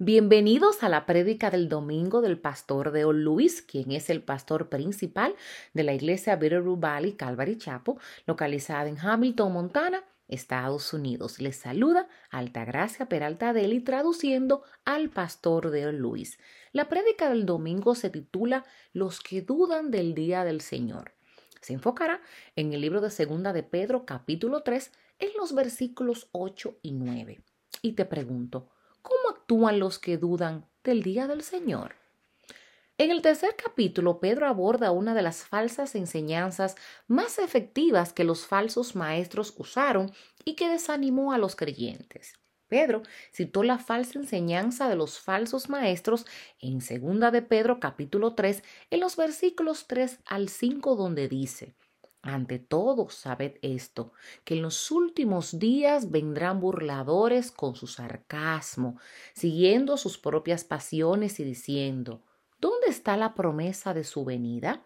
Bienvenidos a la prédica del domingo del pastor Deo Luis, quien es el pastor principal de la iglesia Bitterroot Valley Calvary Chapel, localizada en Hamilton, Montana, Estados Unidos. Les saluda Altagracia Peralta Deli traduciendo al pastor Deo Luis. La prédica del domingo se titula Los que dudan del día del Señor. Se enfocará en el libro de Segunda de Pedro, capítulo 3, en los versículos 8 y 9. Y te pregunto, ¿Cómo actúan los que dudan del día del Señor? En el tercer capítulo, Pedro aborda una de las falsas enseñanzas más efectivas que los falsos maestros usaron y que desanimó a los creyentes. Pedro citó la falsa enseñanza de los falsos maestros en segunda de Pedro capítulo 3 en los versículos 3 al 5 donde dice: ante todo, sabed esto, que en los últimos días vendrán burladores con su sarcasmo, siguiendo sus propias pasiones y diciendo, ¿dónde está la promesa de su venida?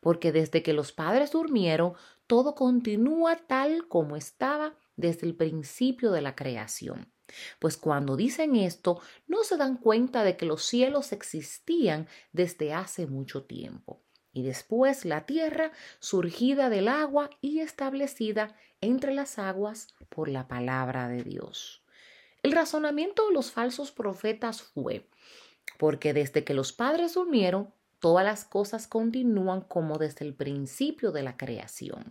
Porque desde que los padres durmieron, todo continúa tal como estaba desde el principio de la creación. Pues cuando dicen esto, no se dan cuenta de que los cielos existían desde hace mucho tiempo y después la tierra surgida del agua y establecida entre las aguas por la palabra de Dios. El razonamiento de los falsos profetas fue, porque desde que los padres durmieron, todas las cosas continúan como desde el principio de la creación.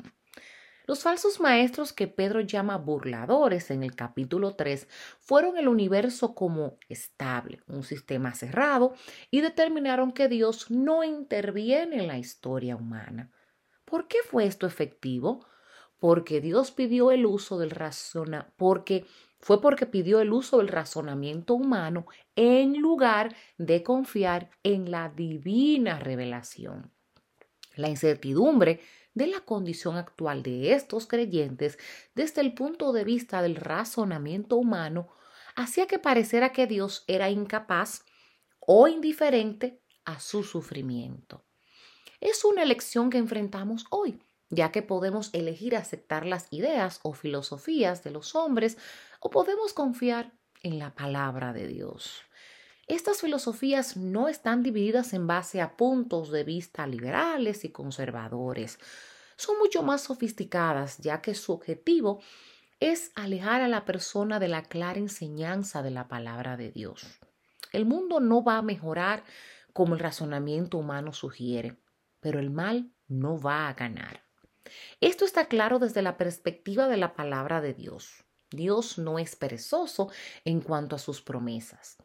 Los falsos maestros que Pedro llama burladores en el capítulo 3 fueron el universo como estable, un sistema cerrado, y determinaron que Dios no interviene en la historia humana. ¿Por qué fue esto efectivo? Porque Dios pidió el uso del razona, porque fue porque pidió el uso del razonamiento humano en lugar de confiar en la divina revelación. La incertidumbre de la condición actual de estos creyentes desde el punto de vista del razonamiento humano hacía que pareciera que Dios era incapaz o indiferente a su sufrimiento. Es una elección que enfrentamos hoy, ya que podemos elegir aceptar las ideas o filosofías de los hombres o podemos confiar en la palabra de Dios. Estas filosofías no están divididas en base a puntos de vista liberales y conservadores. Son mucho más sofisticadas, ya que su objetivo es alejar a la persona de la clara enseñanza de la palabra de Dios. El mundo no va a mejorar como el razonamiento humano sugiere, pero el mal no va a ganar. Esto está claro desde la perspectiva de la palabra de Dios. Dios no es perezoso en cuanto a sus promesas.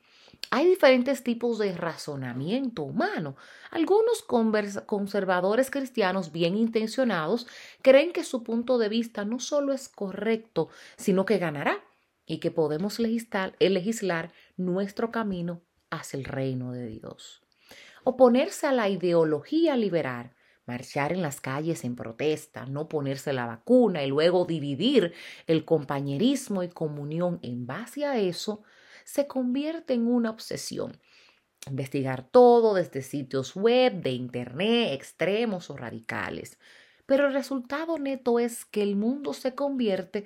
Hay diferentes tipos de razonamiento humano. Algunos conservadores cristianos bien intencionados creen que su punto de vista no solo es correcto, sino que ganará y que podemos legislar, legislar nuestro camino hacia el reino de Dios. Oponerse a la ideología liberal marchar en las calles en protesta, no ponerse la vacuna y luego dividir el compañerismo y comunión en base a eso, se convierte en una obsesión. Investigar todo desde sitios web, de Internet, extremos o radicales. Pero el resultado neto es que el mundo se convierte,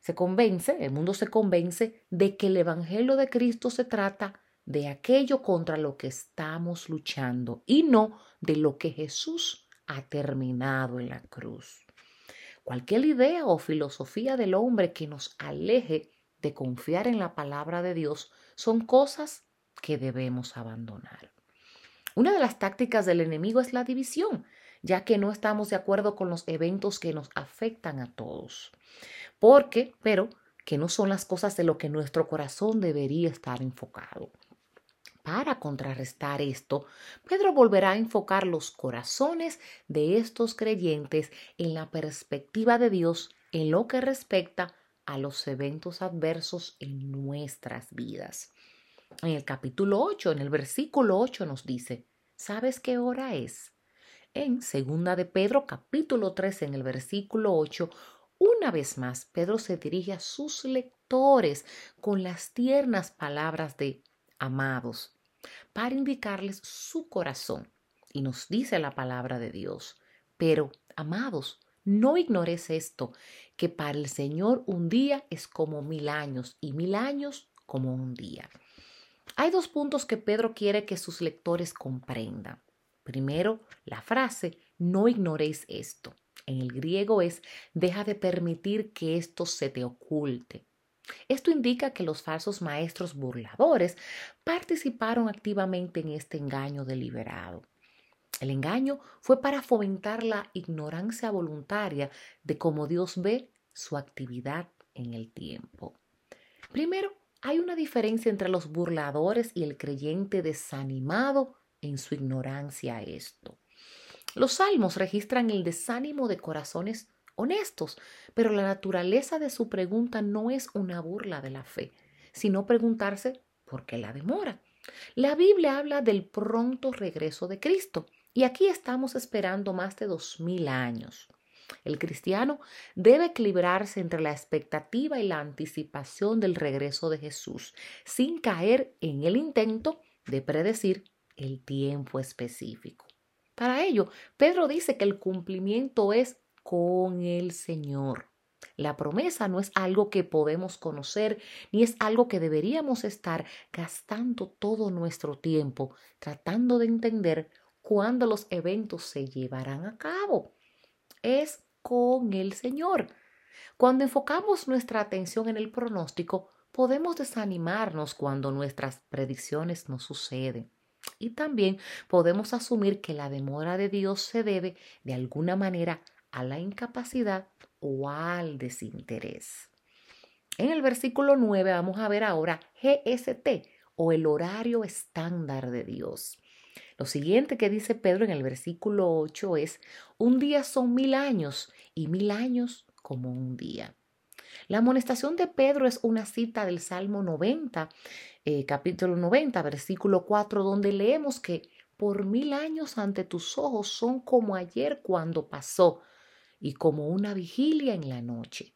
se convence, el mundo se convence de que el Evangelio de Cristo se trata de aquello contra lo que estamos luchando y no de lo que Jesús ha terminado en la cruz. Cualquier idea o filosofía del hombre que nos aleje de confiar en la palabra de Dios son cosas que debemos abandonar. Una de las tácticas del enemigo es la división, ya que no estamos de acuerdo con los eventos que nos afectan a todos. Porque, pero, que no son las cosas de lo que nuestro corazón debería estar enfocado. Para contrarrestar esto, Pedro volverá a enfocar los corazones de estos creyentes en la perspectiva de Dios en lo que respecta a los eventos adversos en nuestras vidas. En el capítulo 8, en el versículo 8 nos dice, ¿sabes qué hora es? En segunda de Pedro, capítulo 3, en el versículo 8, una vez más, Pedro se dirige a sus lectores con las tiernas palabras de amados para indicarles su corazón. Y nos dice la palabra de Dios, pero amados, no ignores esto, que para el Señor un día es como mil años y mil años como un día. Hay dos puntos que Pedro quiere que sus lectores comprendan. Primero, la frase, no ignoréis esto. En el griego es, deja de permitir que esto se te oculte. Esto indica que los falsos maestros burladores participaron activamente en este engaño deliberado. El engaño fue para fomentar la ignorancia voluntaria de cómo Dios ve su actividad en el tiempo. Primero, hay una diferencia entre los burladores y el creyente desanimado en su ignorancia a esto. Los salmos registran el desánimo de corazones honestos, pero la naturaleza de su pregunta no es una burla de la fe, sino preguntarse por qué la demora. La Biblia habla del pronto regreso de Cristo y aquí estamos esperando más de dos mil años. El cristiano debe equilibrarse entre la expectativa y la anticipación del regreso de Jesús, sin caer en el intento de predecir el tiempo específico. Para ello, Pedro dice que el cumplimiento es con el Señor. La promesa no es algo que podemos conocer, ni es algo que deberíamos estar gastando todo nuestro tiempo tratando de entender cuándo los eventos se llevarán a cabo. Es con el Señor. Cuando enfocamos nuestra atención en el pronóstico, podemos desanimarnos cuando nuestras predicciones no suceden. Y también podemos asumir que la demora de Dios se debe de alguna manera a la incapacidad o al desinterés. En el versículo 9 vamos a ver ahora GST o el horario estándar de Dios. Lo siguiente que dice Pedro en el versículo 8 es, un día son mil años y mil años como un día. La amonestación de Pedro es una cita del Salmo 90, eh, capítulo 90, versículo 4, donde leemos que por mil años ante tus ojos son como ayer cuando pasó y como una vigilia en la noche.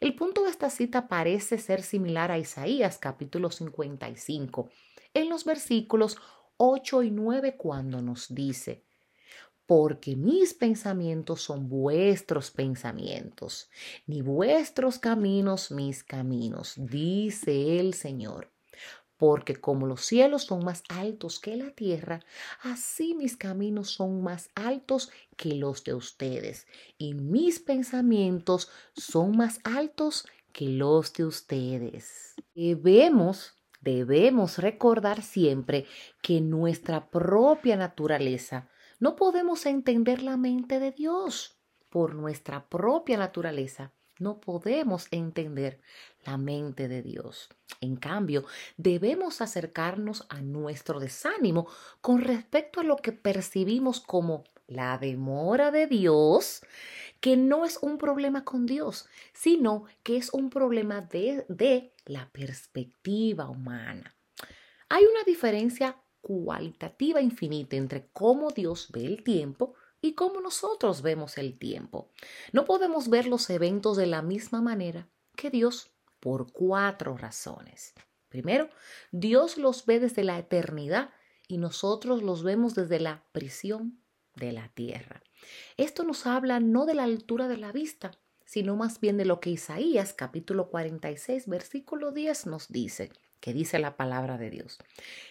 El punto de esta cita parece ser similar a Isaías capítulo 55, en los versículos 8 y 9 cuando nos dice, porque mis pensamientos son vuestros pensamientos, ni vuestros caminos mis caminos, dice el Señor porque como los cielos son más altos que la tierra, así mis caminos son más altos que los de ustedes, y mis pensamientos son más altos que los de ustedes. Debemos, debemos recordar siempre que nuestra propia naturaleza no podemos entender la mente de Dios. Por nuestra propia naturaleza no podemos entender la mente de Dios. En cambio, debemos acercarnos a nuestro desánimo con respecto a lo que percibimos como la demora de Dios, que no es un problema con Dios, sino que es un problema de, de la perspectiva humana. Hay una diferencia cualitativa infinita entre cómo Dios ve el tiempo y cómo nosotros vemos el tiempo. No podemos ver los eventos de la misma manera que Dios por cuatro razones. Primero, Dios los ve desde la eternidad y nosotros los vemos desde la prisión de la tierra. Esto nos habla no de la altura de la vista, sino más bien de lo que Isaías capítulo 46 versículo 10 nos dice, que dice la palabra de Dios,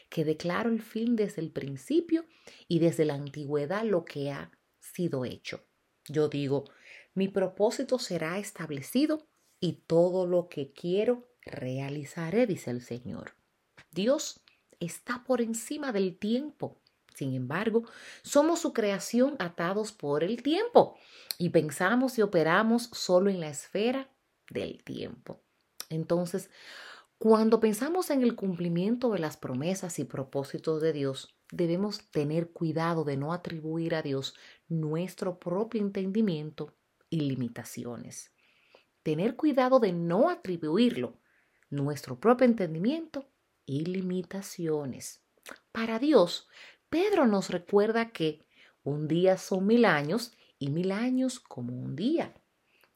que declaro el fin desde el principio y desde la antigüedad lo que ha sido hecho. Yo digo, mi propósito será establecido y todo lo que quiero realizaré, dice el Señor. Dios está por encima del tiempo. Sin embargo, somos su creación atados por el tiempo y pensamos y operamos solo en la esfera del tiempo. Entonces, cuando pensamos en el cumplimiento de las promesas y propósitos de Dios, debemos tener cuidado de no atribuir a Dios nuestro propio entendimiento y limitaciones. Tener cuidado de no atribuirlo nuestro propio entendimiento y limitaciones. Para Dios, Pedro nos recuerda que un día son mil años y mil años como un día.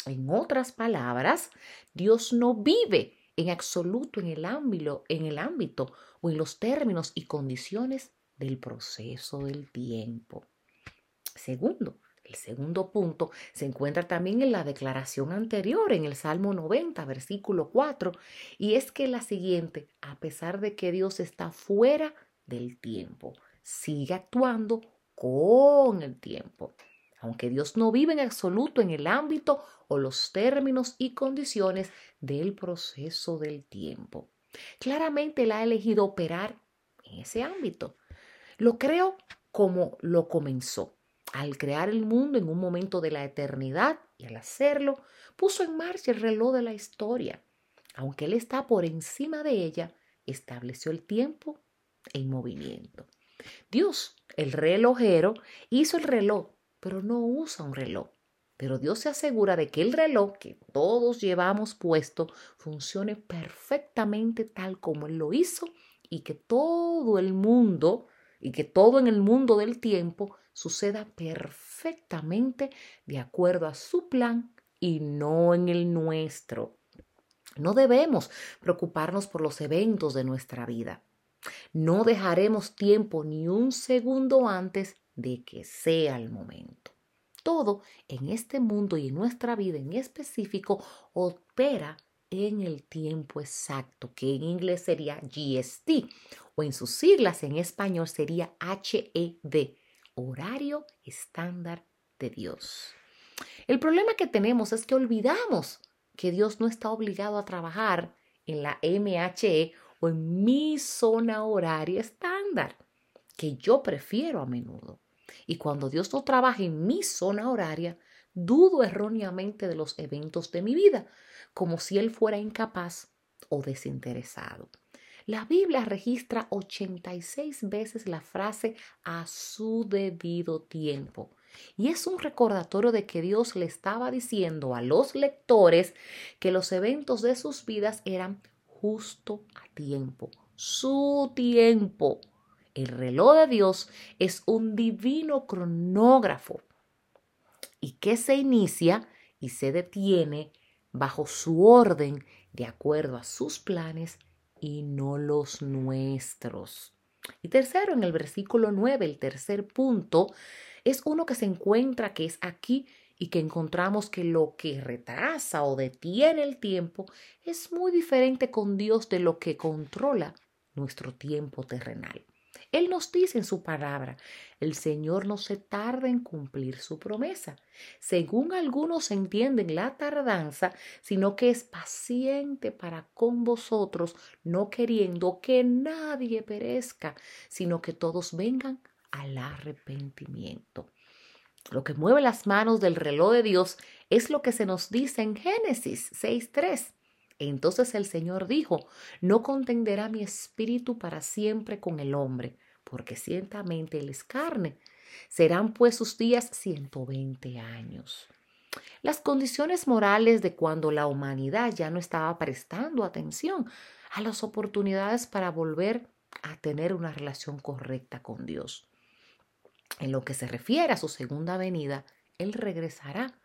En otras palabras, Dios no vive en absoluto en el ámbito, en el ámbito o en los términos y condiciones del proceso del tiempo. Segundo, El segundo punto se encuentra también en la declaración anterior, en el Salmo 90, versículo 4, y es que la siguiente, a pesar de que Dios está fuera del tiempo, sigue actuando con el tiempo. Aunque Dios no vive en absoluto en el ámbito o los términos y condiciones del proceso del tiempo. Claramente Él ha elegido operar en ese ámbito. Lo creo como lo comenzó al crear el mundo en un momento de la eternidad y al hacerlo, puso en marcha el reloj de la historia. Aunque Él está por encima de ella, estableció el tiempo en movimiento. Dios, el relojero, hizo el reloj, pero no usa un reloj. Pero Dios se asegura de que el reloj que todos llevamos puesto funcione perfectamente tal como Él lo hizo y que todo el mundo y que todo en el mundo del tiempo suceda perfectamente de acuerdo a su plan y no en el nuestro. No debemos preocuparnos por los eventos de nuestra vida. No dejaremos tiempo ni un segundo antes de que sea el momento. Todo en este mundo y en nuestra vida en específico opera en el tiempo exacto, que en inglés sería GST, o en sus siglas en español sería HED, horario estándar de Dios. El problema que tenemos es que olvidamos que Dios no está obligado a trabajar en la MHE o en mi zona horaria estándar, que yo prefiero a menudo. Y cuando Dios no trabaja en mi zona horaria, dudo erróneamente de los eventos de mi vida, como si Él fuera incapaz o desinteresado. La Biblia registra 86 veces la frase a su debido tiempo. Y es un recordatorio de que Dios le estaba diciendo a los lectores que los eventos de sus vidas eran justo a tiempo, su tiempo. El reloj de Dios es un divino cronógrafo y que se inicia y se detiene bajo su orden de acuerdo a sus planes y no los nuestros. Y tercero, en el versículo 9, el tercer punto, es uno que se encuentra, que es aquí, y que encontramos que lo que retrasa o detiene el tiempo es muy diferente con Dios de lo que controla nuestro tiempo terrenal. Él nos dice en su palabra, el Señor no se tarda en cumplir su promesa. Según algunos entienden la tardanza, sino que es paciente para con vosotros, no queriendo que nadie perezca, sino que todos vengan al arrepentimiento. Lo que mueve las manos del reloj de Dios es lo que se nos dice en Génesis 6.3. Entonces el Señor dijo, no contenderá mi espíritu para siempre con el hombre, porque ciertamente él es carne. Serán pues sus días 120 años. Las condiciones morales de cuando la humanidad ya no estaba prestando atención a las oportunidades para volver a tener una relación correcta con Dios. En lo que se refiere a su segunda venida, Él regresará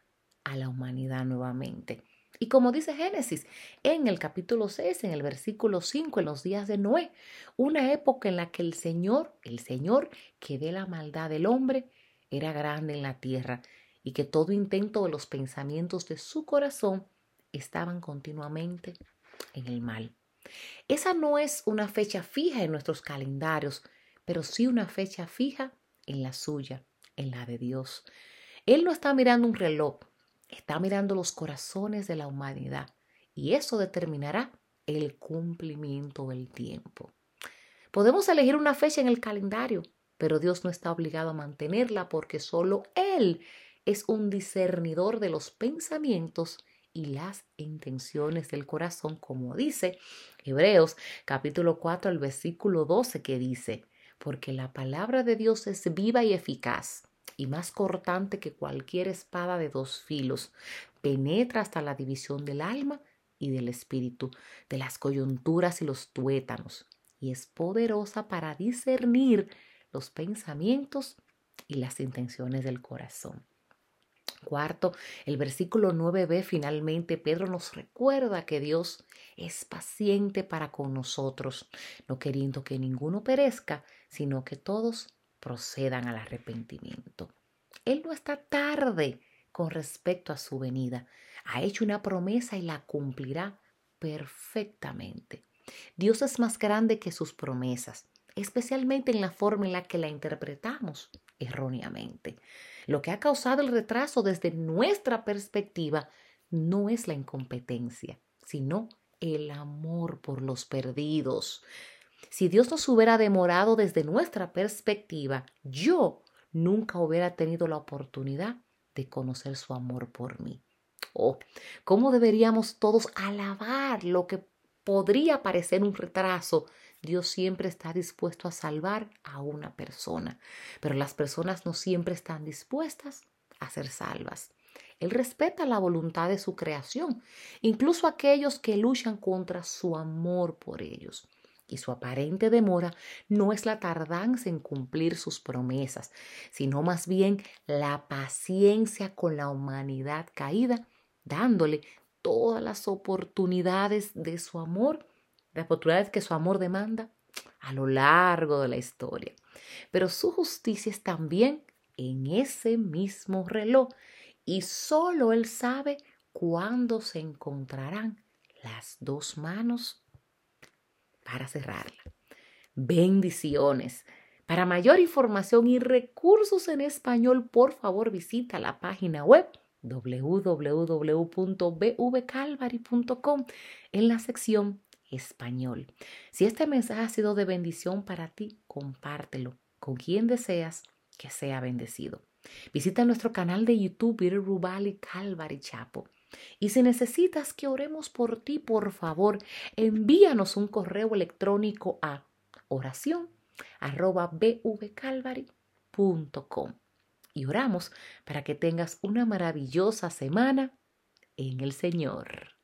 a la humanidad nuevamente. Y como dice Génesis en el capítulo 6, en el versículo 5, en los días de Noé, una época en la que el Señor, el Señor que ve la maldad del hombre, era grande en la tierra y que todo intento de los pensamientos de su corazón estaban continuamente en el mal. Esa no es una fecha fija en nuestros calendarios, pero sí una fecha fija en la suya, en la de Dios. Él no está mirando un reloj, está mirando los corazones de la humanidad y eso determinará el cumplimiento del tiempo. Podemos elegir una fecha en el calendario, pero Dios no está obligado a mantenerla porque solo Él es un discernidor de los pensamientos y las intenciones del corazón, como dice Hebreos capítulo 4 al versículo 12 que dice, porque la palabra de Dios es viva y eficaz y más cortante que cualquier espada de dos filos. Penetra hasta la división del alma y del espíritu, de las coyunturas y los tuétanos, y es poderosa para discernir los pensamientos y las intenciones del corazón. Cuarto, el versículo 9b finalmente Pedro nos recuerda que Dios es paciente para con nosotros, no queriendo que ninguno perezca, sino que todos procedan al arrepentimiento. Él no está tarde con respecto a su venida. Ha hecho una promesa y la cumplirá perfectamente. Dios es más grande que sus promesas, especialmente en la forma en la que la interpretamos erróneamente. Lo que ha causado el retraso desde nuestra perspectiva no es la incompetencia, sino el amor por los perdidos. Si Dios nos hubiera demorado desde nuestra perspectiva, yo nunca hubiera tenido la oportunidad de conocer su amor por mí. Oh, ¿cómo deberíamos todos alabar lo que podría parecer un retraso? Dios siempre está dispuesto a salvar a una persona, pero las personas no siempre están dispuestas a ser salvas. Él respeta la voluntad de su creación, incluso aquellos que luchan contra su amor por ellos. Y su aparente demora no es la tardanza en cumplir sus promesas, sino más bien la paciencia con la humanidad caída, dándole todas las oportunidades de su amor, las oportunidades que su amor demanda a lo largo de la historia. Pero su justicia es también en ese mismo reloj y solo Él sabe cuándo se encontrarán las dos manos para cerrarla. Bendiciones. Para mayor información y recursos en español, por favor visita la página web www.bvcalvary.com en la sección español. Si este mensaje ha sido de bendición para ti, compártelo con quien deseas que sea bendecido. Visita nuestro canal de YouTube Peter Rubali Calvary Chapo. Y si necesitas que oremos por ti, por favor, envíanos un correo electrónico a oración Y oramos para que tengas una maravillosa semana en el Señor.